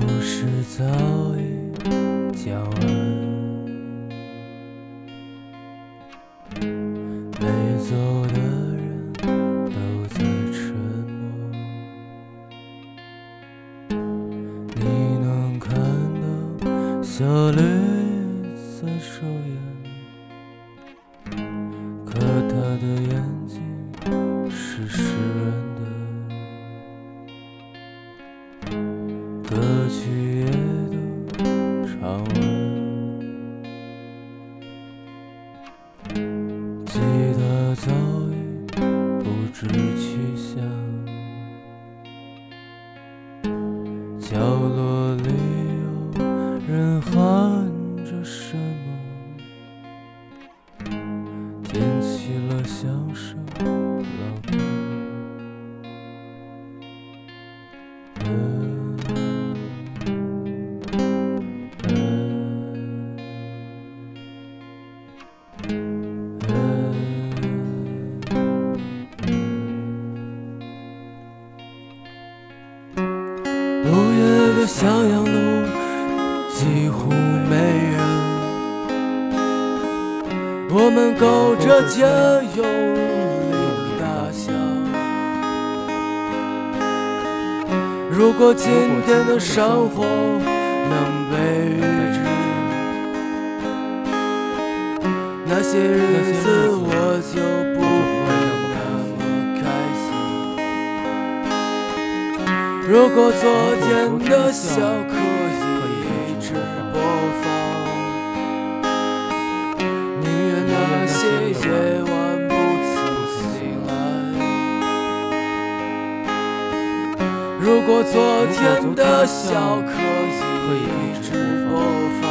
故事早已讲完，没走的人都在沉默。你能看到小绿在抽烟，可他的眼歌曲也都唱完，吉他早已不知去向，角落里有人喊着什么，点起了响声，五月的襄阳路几乎没人，我们勾着肩用力大笑。如果今天的生活能被预知，那些日子如果昨天的笑可以一直播放，宁愿那些夜晚不曾醒来。如果昨天的笑可以一直播放。